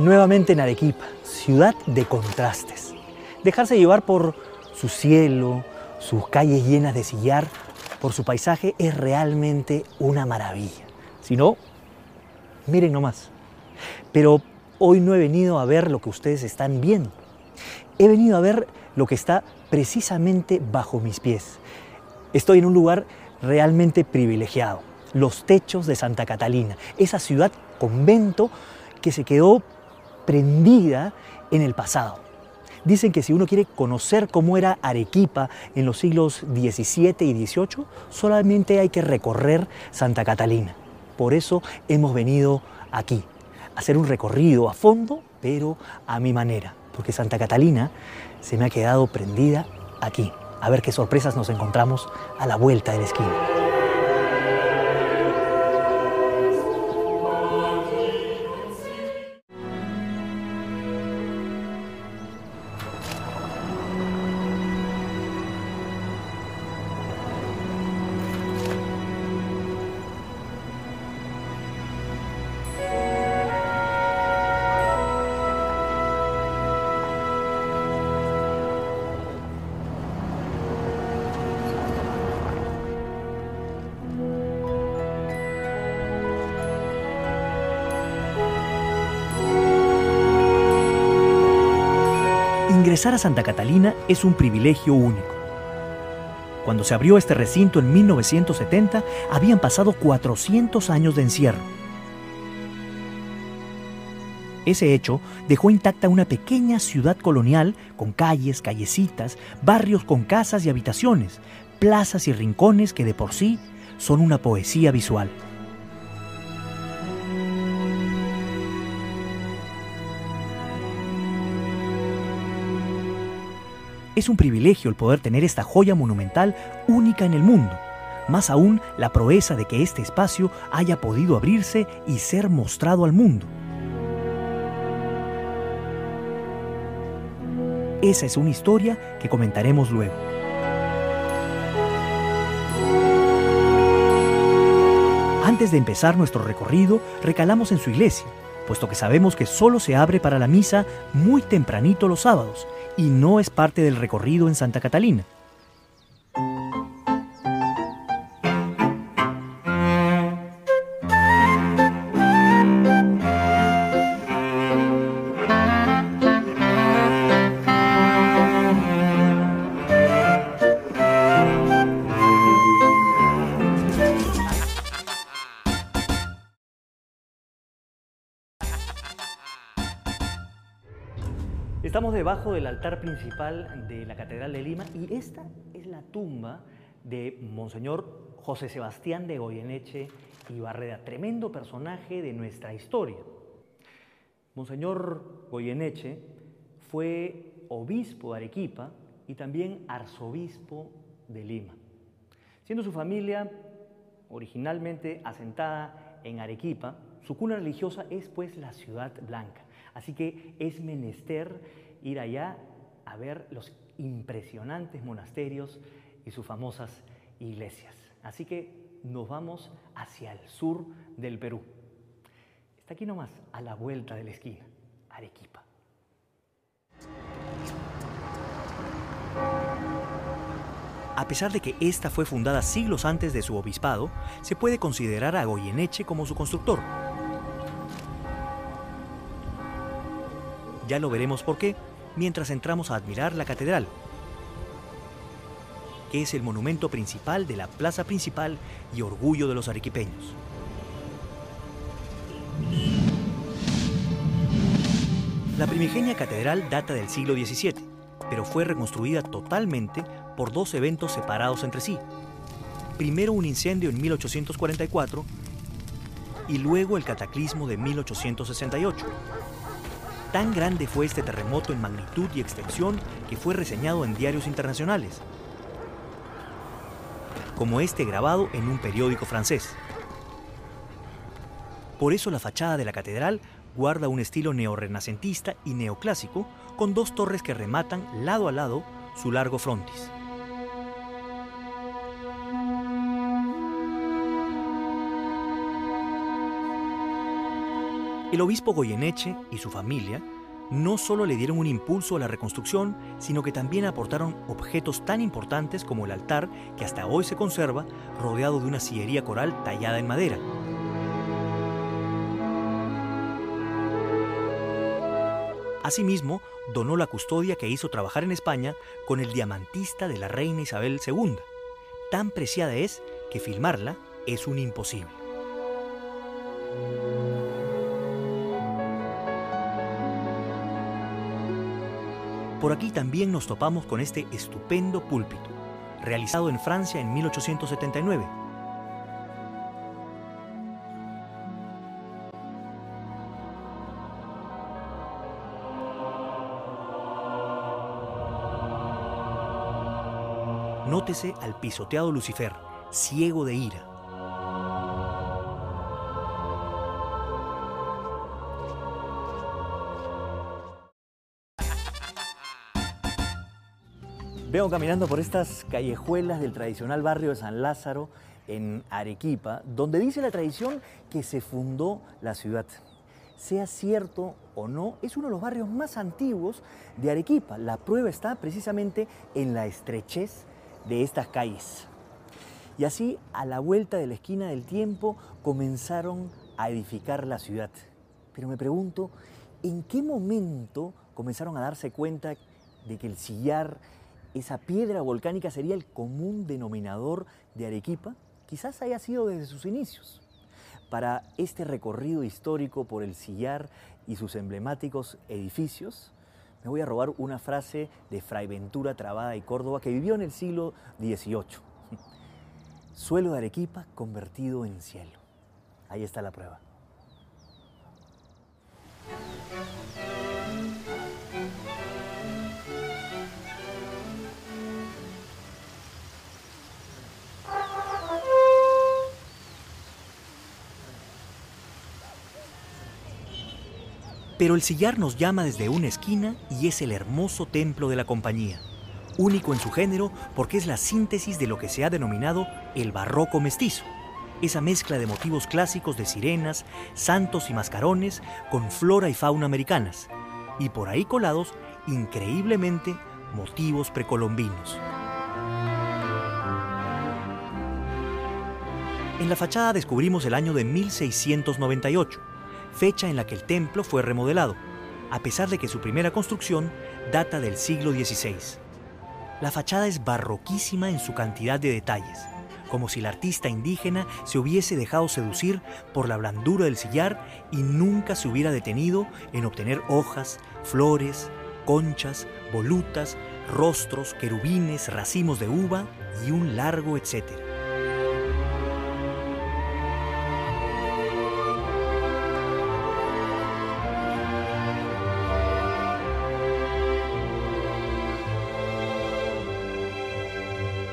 nuevamente en Arequipa, ciudad de contrastes. Dejarse llevar por su cielo, sus calles llenas de sillar, por su paisaje es realmente una maravilla. Si no, miren nomás. Pero hoy no he venido a ver lo que ustedes están viendo. He venido a ver lo que está precisamente bajo mis pies. Estoy en un lugar realmente privilegiado, los techos de Santa Catalina, esa ciudad convento que se quedó prendida en el pasado. Dicen que si uno quiere conocer cómo era Arequipa en los siglos XVII y XVIII, solamente hay que recorrer Santa Catalina. Por eso hemos venido aquí, a hacer un recorrido a fondo, pero a mi manera, porque Santa Catalina se me ha quedado prendida aquí. A ver qué sorpresas nos encontramos a la vuelta de la esquina. Ingresar a Santa Catalina es un privilegio único. Cuando se abrió este recinto en 1970, habían pasado 400 años de encierro. Ese hecho dejó intacta una pequeña ciudad colonial con calles, callecitas, barrios con casas y habitaciones, plazas y rincones que de por sí son una poesía visual. Es un privilegio el poder tener esta joya monumental única en el mundo, más aún la proeza de que este espacio haya podido abrirse y ser mostrado al mundo. Esa es una historia que comentaremos luego. Antes de empezar nuestro recorrido, recalamos en su iglesia, puesto que sabemos que solo se abre para la misa muy tempranito los sábados y no es parte del recorrido en Santa Catalina. Estamos debajo del altar principal de la Catedral de Lima y esta es la tumba de Monseñor José Sebastián de Goyeneche y Barreda, tremendo personaje de nuestra historia. Monseñor Goyeneche fue obispo de Arequipa y también arzobispo de Lima. Siendo su familia originalmente asentada en Arequipa, su cuna religiosa es pues la Ciudad Blanca. Así que es menester ir allá a ver los impresionantes monasterios y sus famosas iglesias. Así que nos vamos hacia el sur del Perú. Está aquí nomás, a la vuelta de la esquina, Arequipa. A pesar de que esta fue fundada siglos antes de su obispado, se puede considerar a Goyeneche como su constructor. Ya lo veremos por qué mientras entramos a admirar la catedral, que es el monumento principal de la plaza principal y orgullo de los arequipeños. La primigenia catedral data del siglo XVII, pero fue reconstruida totalmente por dos eventos separados entre sí. Primero un incendio en 1844 y luego el cataclismo de 1868 Tan grande fue este terremoto en magnitud y extensión que fue reseñado en diarios internacionales, como este grabado en un periódico francés. Por eso la fachada de la catedral guarda un estilo neorrenacentista y neoclásico con dos torres que rematan lado a lado su largo frontis. El obispo Goyeneche y su familia no solo le dieron un impulso a la reconstrucción, sino que también aportaron objetos tan importantes como el altar, que hasta hoy se conserva, rodeado de una sillería coral tallada en madera. Asimismo, donó la custodia que hizo trabajar en España con el diamantista de la reina Isabel II. Tan preciada es que filmarla es un imposible. Por aquí también nos topamos con este estupendo púlpito, realizado en Francia en 1879. Nótese al pisoteado Lucifer, ciego de ira, Vengo caminando por estas callejuelas del tradicional barrio de San Lázaro en Arequipa, donde dice la tradición que se fundó la ciudad. Sea cierto o no, es uno de los barrios más antiguos de Arequipa. La prueba está precisamente en la estrechez de estas calles. Y así, a la vuelta de la esquina del tiempo, comenzaron a edificar la ciudad. Pero me pregunto, ¿en qué momento comenzaron a darse cuenta de que el sillar esa piedra volcánica sería el común denominador de Arequipa, quizás haya sido desde sus inicios. Para este recorrido histórico por el sillar y sus emblemáticos edificios, me voy a robar una frase de Fray Ventura Trabada y Córdoba que vivió en el siglo XVIII. Suelo de Arequipa convertido en cielo. Ahí está la prueba. Pero el sillar nos llama desde una esquina y es el hermoso templo de la compañía, único en su género porque es la síntesis de lo que se ha denominado el barroco mestizo, esa mezcla de motivos clásicos de sirenas, santos y mascarones con flora y fauna americanas, y por ahí colados, increíblemente, motivos precolombinos. En la fachada descubrimos el año de 1698 fecha en la que el templo fue remodelado, a pesar de que su primera construcción data del siglo XVI. La fachada es barroquísima en su cantidad de detalles, como si el artista indígena se hubiese dejado seducir por la blandura del sillar y nunca se hubiera detenido en obtener hojas, flores, conchas, volutas, rostros, querubines, racimos de uva y un largo etcétera.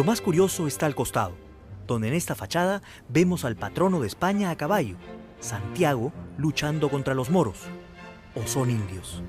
Lo más curioso está al costado, donde en esta fachada vemos al patrono de España a caballo, Santiago, luchando contra los moros. ¿O son indios?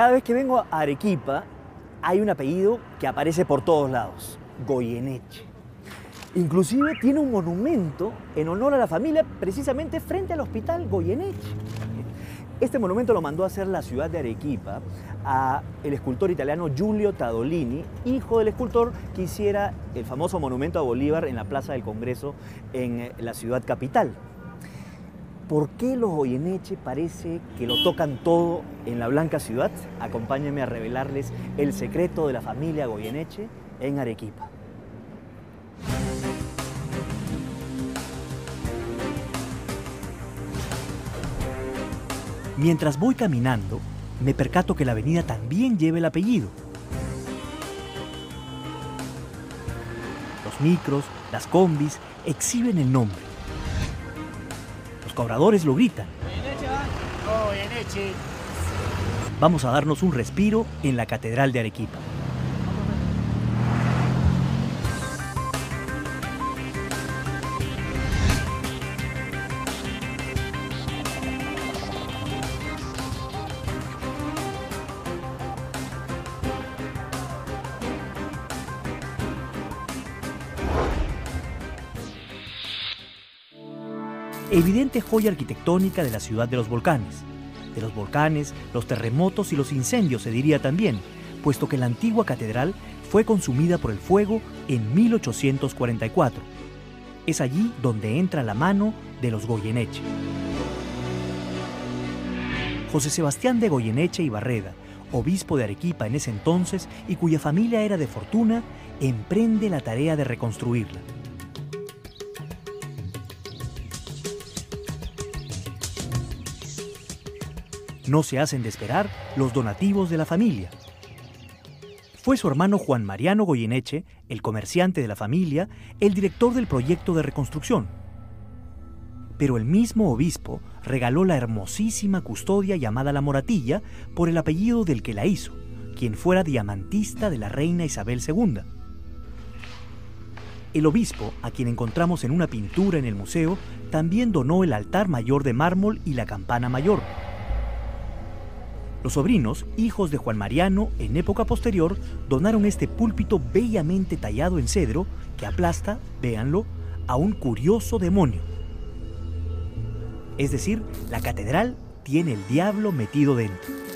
Cada vez que vengo a Arequipa hay un apellido que aparece por todos lados, Goyeneche. Inclusive tiene un monumento en honor a la familia precisamente frente al hospital Goyeneche. Este monumento lo mandó a hacer la ciudad de Arequipa a el escultor italiano Giulio Tadolini, hijo del escultor que hiciera el famoso monumento a Bolívar en la Plaza del Congreso en la ciudad capital. ¿Por qué los Goyeneche parece que lo tocan todo en la Blanca Ciudad? Acompáñenme a revelarles el secreto de la familia Goyeneche en Arequipa. Mientras voy caminando, me percato que la avenida también lleva el apellido. Los micros, las combis, exhiben el nombre. Cobradores lo gritan. Vamos a darnos un respiro en la Catedral de Arequipa. Evidente joya arquitectónica de la ciudad de los volcanes. De los volcanes, los terremotos y los incendios se diría también, puesto que la antigua catedral fue consumida por el fuego en 1844. Es allí donde entra la mano de los Goyeneche. José Sebastián de Goyeneche y Barreda, obispo de Arequipa en ese entonces y cuya familia era de fortuna, emprende la tarea de reconstruirla. No se hacen de esperar los donativos de la familia. Fue su hermano Juan Mariano Goyeneche, el comerciante de la familia, el director del proyecto de reconstrucción. Pero el mismo obispo regaló la hermosísima custodia llamada La Moratilla por el apellido del que la hizo, quien fuera diamantista de la reina Isabel II. El obispo, a quien encontramos en una pintura en el museo, también donó el altar mayor de mármol y la campana mayor, los sobrinos, hijos de Juan Mariano, en época posterior, donaron este púlpito bellamente tallado en cedro que aplasta, véanlo, a un curioso demonio. Es decir, la catedral tiene el diablo metido dentro.